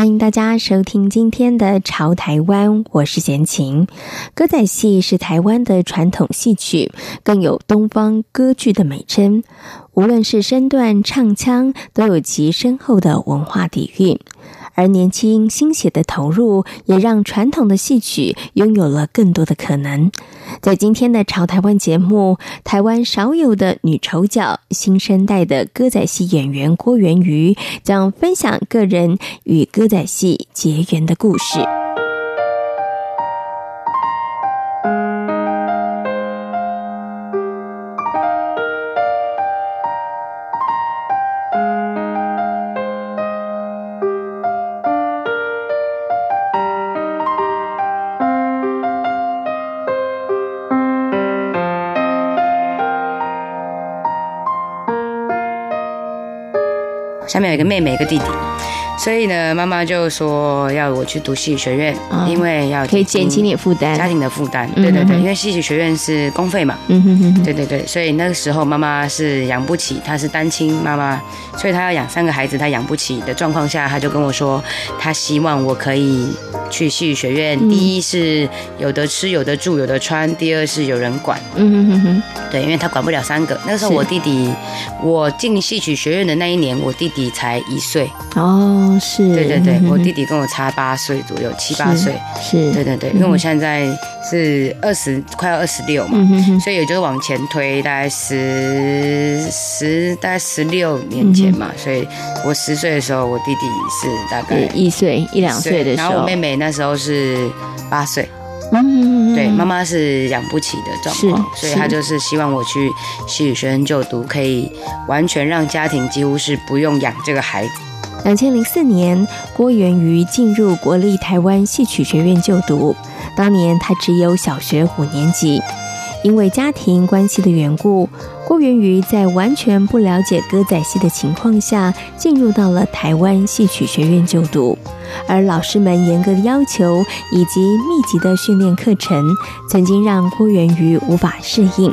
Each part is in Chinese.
欢迎大家收听今天的《潮台湾》，我是闲情。歌仔戏是台湾的传统戏曲，更有“东方歌剧”的美称。无论是身段、唱腔，都有其深厚的文化底蕴。而年轻心血的投入，也让传统的戏曲拥有了更多的可能。在今天的《潮台湾》节目，台湾少有的女丑角，新生代的歌仔戏演员郭元瑜，将分享个人与歌仔戏结缘的故事。下面有一个妹妹，一个弟弟。所以呢，妈妈就说要我去读戏剧学院，哦、因为要可以减轻你负担，家庭的负担。对对对，因为戏剧学院是公费嘛。嗯哼哼。对对对，所以那个时候妈妈是养不起，她是单亲妈妈，所以她要养三个孩子，她养不起的状况下，她就跟我说，她希望我可以去戏曲学院。嗯、第一是有的吃，有的住，有的穿；第二是有人管。嗯哼哼哼。对，因为他管不了三个。那个时候我弟弟，我进戏曲学院的那一年，我弟弟才一岁。哦。是，对对对，我弟弟跟我差八岁左右，七八岁，是，对对对，因为我现在是二十，快要二十六嘛，所以也就是往前推大概十十大概十六年前嘛，所以我十岁的时候，我弟弟是大概一岁一两岁的时候，然后我妹妹那时候是八岁，嗯，对，妈妈是养不起的状况，所以她就是希望我去戏曲学院就读，可以完全让家庭几乎是不用养这个孩子。两千零四年，郭元瑜进入国立台湾戏曲学院就读。当年他只有小学五年级，因为家庭关系的缘故，郭元瑜在完全不了解歌仔戏的情况下，进入到了台湾戏曲学院就读。而老师们严格的要求以及密集的训练课程，曾经让郭元瑜无法适应。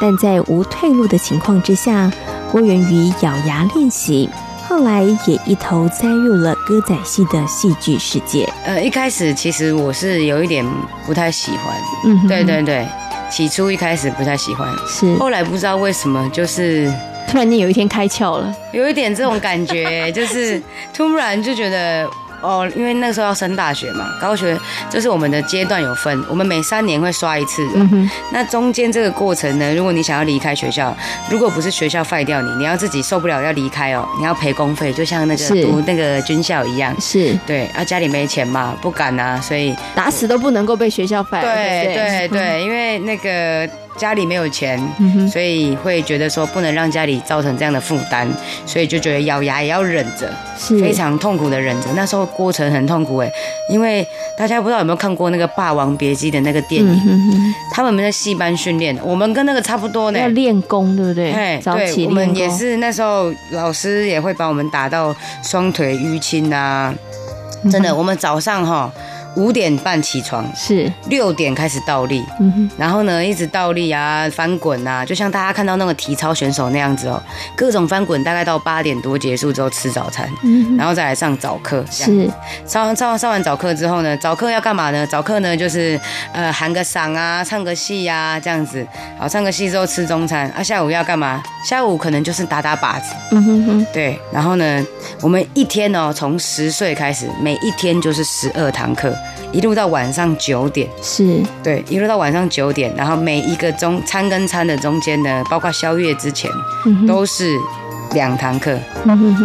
但在无退路的情况之下，郭元瑜咬牙练习。后来也一头栽入了歌仔戏的戏剧世界。呃，一开始其实我是有一点不太喜欢，嗯哼，对对对，起初一开始不太喜欢，是，后来不知道为什么，就是突然间有一天开窍了，有一点这种感觉，就是 突然就觉得。哦，因为那个时候要升大学嘛，高学就是我们的阶段有分，我们每三年会刷一次。嗯哼。那中间这个过程呢，如果你想要离开学校，如果不是学校废掉你，你要自己受不了要离开哦，你要赔公费，就像那个读那个军校一样。是。对啊，家里没钱嘛，不敢啊，所以打死都不能够被学校废。对对对，因为那个。家里没有钱，所以会觉得说不能让家里造成这样的负担，所以就觉得咬牙也要忍着，是非常痛苦的忍着。那时候过程很痛苦哎，因为大家不知道有没有看过那个《霸王别姬》的那个电影，他们在戏班训练，我们跟那个差不多呢，要练功，对不对？对，我们也是那时候老师也会把我们打到双腿淤青啊，真的，我们早上哈。五点半起床，是。六点开始倒立，嗯哼，然后呢，一直倒立啊，翻滚啊，就像大家看到那个体操选手那样子哦，各种翻滚，大概到八点多结束之后吃早餐，嗯哼，然后再来上早课，是。上完上上完早课之后呢，早课要干嘛呢？早课呢就是呃喊个嗓啊，唱个戏呀，这样子，好，唱个戏之后吃中餐。啊，下午要干嘛？下午可能就是打打靶子，嗯哼哼，对，然后呢，我们一天哦，从十岁开始，每一天就是十二堂课。一路到晚上九点，是。对，一路到晚上九点，然后每一个中餐跟餐的中间呢，包括宵夜之前，嗯、都是两堂课。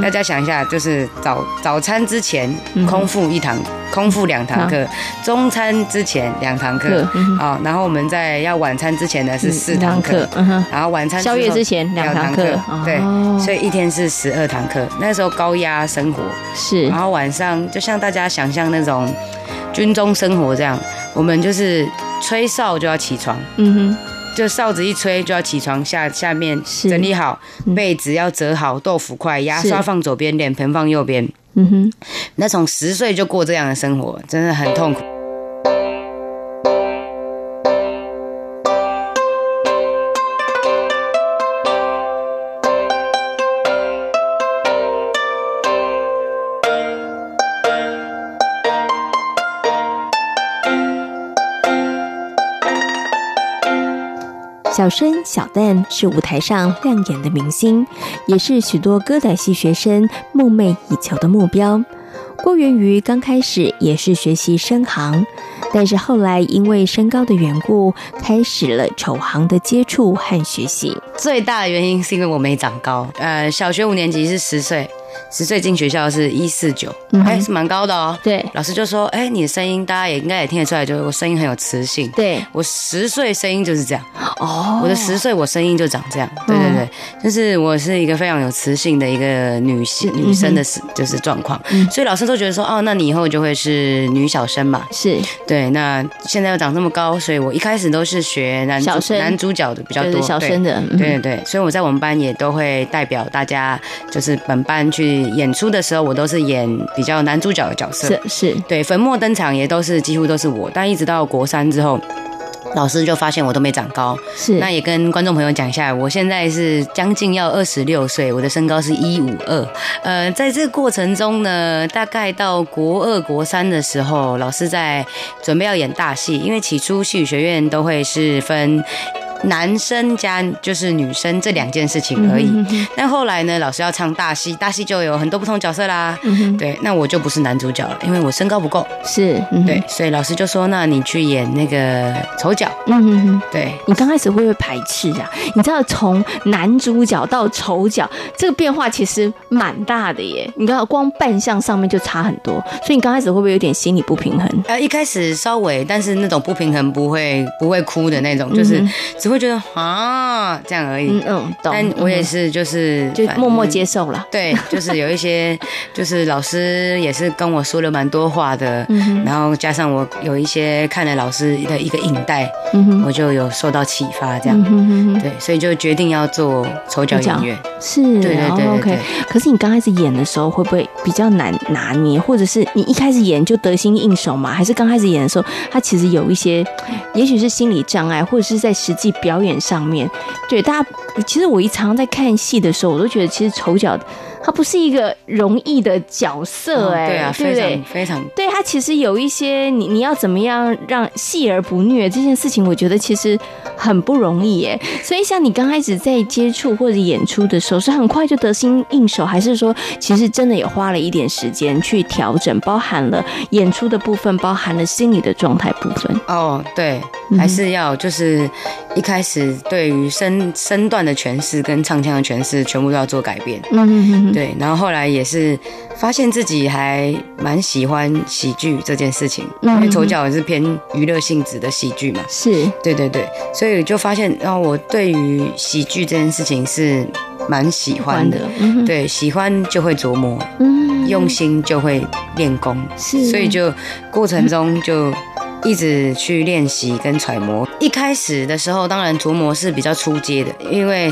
大家想一下，就是早早餐之前空腹一堂，嗯、空腹两堂课；中餐之前两堂课，啊、然后我们在要晚餐之前呢是四堂课，嗯、然后晚餐宵夜之前两堂课，对，哦、所以一天是十二堂课。那时候高压生活。是，然后晚上就像大家想象那种。军中生活这样，我们就是吹哨就要起床，嗯哼，就哨子一吹就要起床，下下面整理好被子要折好，豆腐块、牙刷放左边，脸盆放右边，嗯哼，那从十岁就过这样的生活，真的很痛苦。小生小旦是舞台上亮眼的明星，也是许多歌仔戏学生梦寐以求的目标。郭元瑜刚开始也是学习生行，但是后来因为身高的缘故，开始了丑行的接触和学习。最大的原因是因为我没长高。呃，小学五年级是十岁。十岁进学校是一四九，哎，是蛮高的哦。对，老师就说，哎，你的声音大家也应该也听得出来，就是我声音很有磁性。对，我十岁声音就是这样。哦，我的十岁我声音就长这样。对对对，就是我是一个非常有磁性的一个女性女生的，就是状况。所以老师都觉得说，哦，那你以后就会是女小生嘛。是对，那现在又长这么高，所以我一开始都是学男小生男主角的比较多，小生的。对对对，所以我在我们班也都会代表大家，就是本班去。演出的时候，我都是演比较男主角的角色，是是，对，粉墨登场也都是几乎都是我。但一直到国三之后，老师就发现我都没长高，是。那也跟观众朋友讲一下，我现在是将近要二十六岁，我的身高是一五二。呃，在这个过程中呢，大概到国二、国三的时候，老师在准备要演大戏，因为起初戏曲学院都会是分。男生加就是女生这两件事情而已。但后来呢，老师要唱大戏，大戏就有很多不同角色啦。对，那我就不是男主角了，因为我身高不够。是，对，所以老师就说：“那你去演那个丑角。”嗯哼哼，对。你刚开始会不会排斥啊？你知道从男主角到丑角这个变化其实蛮大的耶。你知道光扮相上面就差很多，所以你刚开始会不会有点心理不平衡？呃，一开始稍微，但是那种不平衡不会不会哭的那种，就是。只会觉得啊，这样而已。嗯嗯，懂。但我也是，就是就默默接受了。对，就是有一些，就是老师也是跟我说了蛮多话的。嗯。然后加上我有一些看了老师的一个影带，嗯，我就有受到启发，这样。嗯。对，所以就决定要做丑角演员。是。对对对。OK。可是你刚开始演的时候会不会比较难拿捏，或者是你一开始演就得心应手嘛？还是刚开始演的时候，他其实有一些，也许是心理障碍，或者是在实际。表演上面，对大家，其实我一常在看戏的时候，我都觉得其实丑角。他不是一个容易的角色，哎，对啊，对不对？非常，对他其实有一些，你你要怎么样让戏而不虐这件事情，我觉得其实很不容易，哎。所以像你刚开始在接触或者演出的时候，是很快就得心应手，还是说其实真的也花了一点时间去调整，包含了演出的部分，包含了心理的状态部分？哦，对，还是要就是一开始对于身身段的诠释跟唱腔的诠释，全部都要做改变。嗯嗯嗯。对，然后后来也是发现自己还蛮喜欢喜剧这件事情，因为丑角也是偏娱乐性质的喜剧嘛。是，对对对，所以就发现，然后我对于喜剧这件事情是蛮喜欢的。对，喜欢就会琢磨，用心就会练功。是，所以就过程中就一直去练习跟揣摩。一开始的时候，当然琢磨是比较初阶的，因为。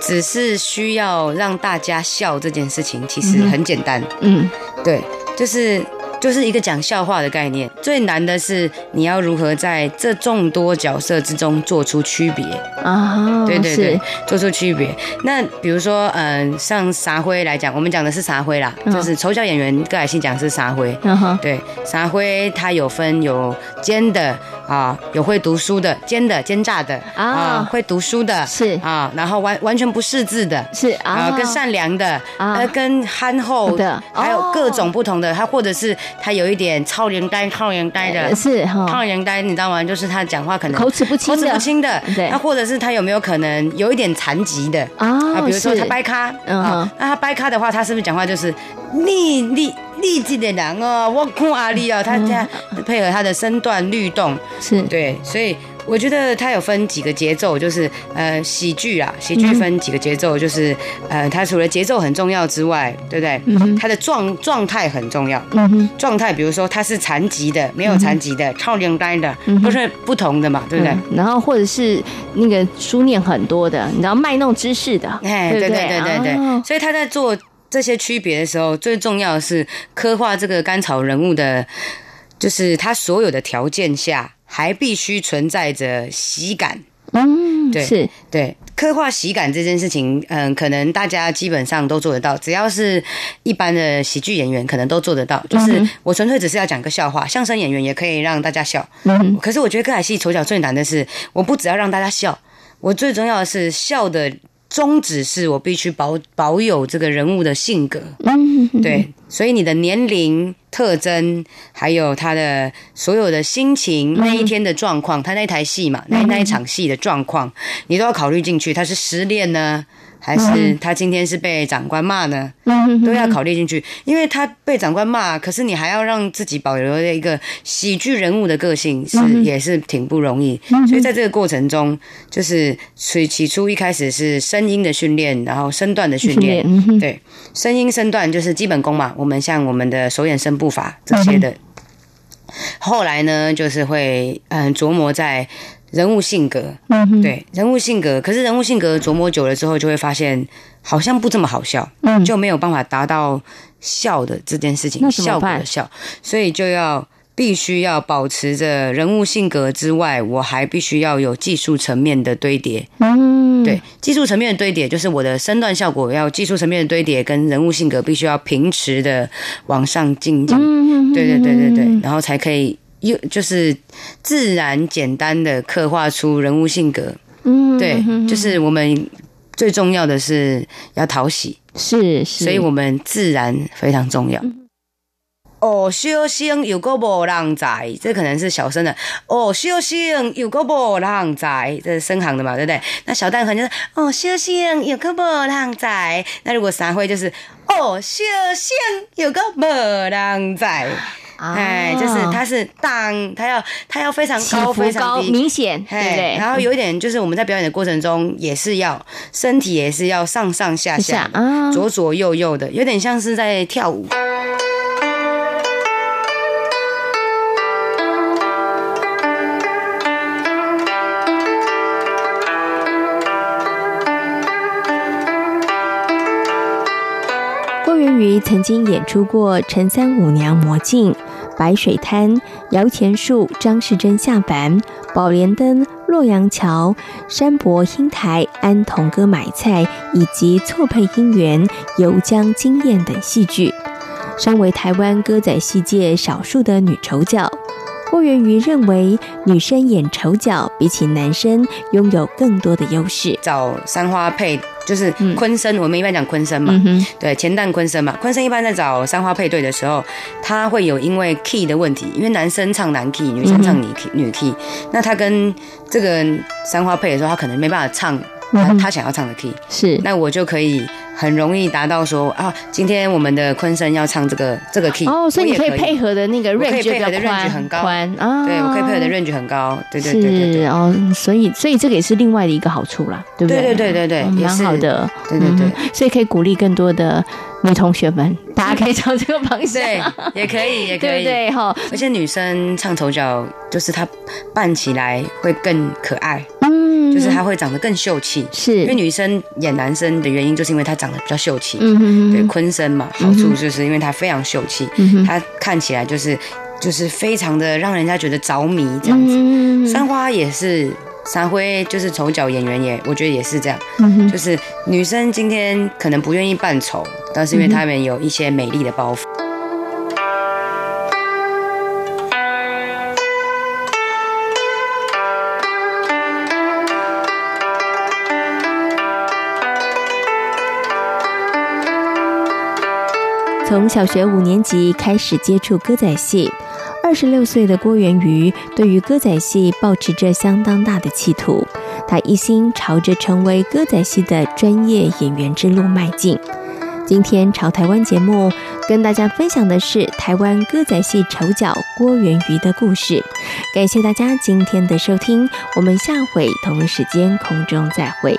只是需要让大家笑这件事情，其实很简单。嗯，对，就是。就是一个讲笑话的概念，最难的是你要如何在这众多角色之中做出区别。啊？对对对，做出区别。那比如说，嗯、呃，像沙灰来讲，我们讲的是沙灰啦，就是丑角演员歌仔戏讲是沙辉。嗯对，沙灰他有分有奸的啊，有会读书的奸的奸诈的啊，会读书的是。啊，然后完完全不识字的是啊，跟善良的啊，跟憨厚的，还有各种不同的，他或者是。他有一点超人呆、超人呆的，是哈，超人呆，你知道吗？就是他讲话可能口齿不清、口齿不清的。对，那或者是他有没有可能有一点残疾的啊？比如说他掰咖，嗯，那他掰咖的话，他是不是讲话就是你你你这的人哦？我看阿丽哦，他这样配合他的身段律动，是对，所以我觉得它有分几个节奏，就是呃喜剧啊，喜剧分几个节奏，就是呃它除了节奏很重要之外，对不对？嗯、它的状状态很重要。嗯状态比如说它是残疾的，没有残疾的，嗯、超龄单的，都是不同的嘛，对不对？然后或者是那个书念很多的，你知道卖弄知识的，哎，对对对对对，对。哦、所以他在做这些区别的时候，最重要的是刻画这个甘草人物的，就是他所有的条件下。还必须存在着喜感，嗯，对，是对，刻画喜感这件事情，嗯，可能大家基本上都做得到，只要是一般的喜剧演员，可能都做得到。就是我纯粹只是要讲个笑话，相声演员也可以让大家笑。嗯，可是我觉得歌仔戏丑角最难的是，我不只要让大家笑，我最重要的是笑的。宗旨是我必须保保有这个人物的性格，嗯，对，所以你的年龄特征，还有他的所有的心情，那一天的状况，他那台戏嘛，那那一场戏的状况，你都要考虑进去。他是失恋呢？还是他今天是被长官骂呢？都要考虑进去，因为他被长官骂，可是你还要让自己保留一个喜剧人物的个性，是也是挺不容易。所以在这个过程中，就是所以起初一开始是声音的训练，然后身段的训练，对，声音身段就是基本功嘛。我们像我们的手眼身步法这些的，后来呢，就是会嗯琢磨在。人物性格，嗯，对，人物性格，可是人物性格琢磨久了之后，就会发现好像不这么好笑，嗯，就没有办法达到笑的这件事情，效果的笑，所以就要必须要保持着人物性格之外，我还必须要有技术层面的堆叠，嗯，对，技术层面的堆叠就是我的身段效果要技术层面的堆叠，跟人物性格必须要平持的往上进进，嗯，对对对对对，然后才可以。又就是自然简单的刻画出人物性格，嗯，对，就是我们最重要的是要讨喜，是是，所以我们自然非常重要。哦，小生有个无浪仔，这可能是小生的。哦，小生有个无浪仔，这是生行的嘛，对不对？那小蛋可能就是哦，小生有个无浪仔。那如果散会就是哦，小生有个无人在。哎，就是它是当，它要它要非常高，非常低，明显，对不对？然后有一点就是我们在表演的过程中也是要身体也是要上上下下，左左右右的，有点像是在跳舞。郭元瑜曾经演出过陈三五娘魔镜。白水滩、摇钱树、张士珍下凡、宝莲灯、洛阳桥、山伯英台、安童哥买菜，以及错配姻缘、游江惊艳等戏剧，身为台湾歌仔戏界少数的女丑角。郭元瑜认为，女生演丑角比起男生拥有更多的优势。找三花配就是昆生，嗯、我们一般讲昆生嘛，嗯、对，前旦昆生嘛。昆生一般在找三花配对的时候，他会有因为 key 的问题，因为男生唱男 key，女生唱女 key，女 key，那他跟这个三花配的时候，他可能没办法唱他他想要唱的 key，是，那我就可以。很容易达到说啊，今天我们的昆生要唱这个这个 key 哦，所以你可以。配合的那个 range 可以配合的 range 很高。宽啊，对我可以配合的 range 很高，对对对对对哦，所以所以这个也是另外的一个好处啦，对不对？对对对对对，蛮好的，对对对，所以可以鼓励更多的女同学们，大家可以朝这个方向，对，也可以也可以，对哈，而且女生唱丑角就是她扮起来会更可爱。嗯。就是她会长得更秀气，是。因为女生演男生的原因，就是因为她长得比较秀气。嗯哼，对，昆生嘛，好处就是因为他非常秀气，嗯、哼。他看起来就是就是非常的让人家觉得着迷这样子。嗯、三花也是，三辉就是丑角演员也，我觉得也是这样。嗯哼，就是女生今天可能不愿意扮丑，但是因为他们有一些美丽的包袱。从小学五年级开始接触歌仔戏，二十六岁的郭元瑜对于歌仔戏抱持着相当大的企图，他一心朝着成为歌仔戏的专业演员之路迈进。今天潮台湾节目跟大家分享的是台湾歌仔戏丑角郭元瑜的故事。感谢大家今天的收听，我们下回同一时间空中再会。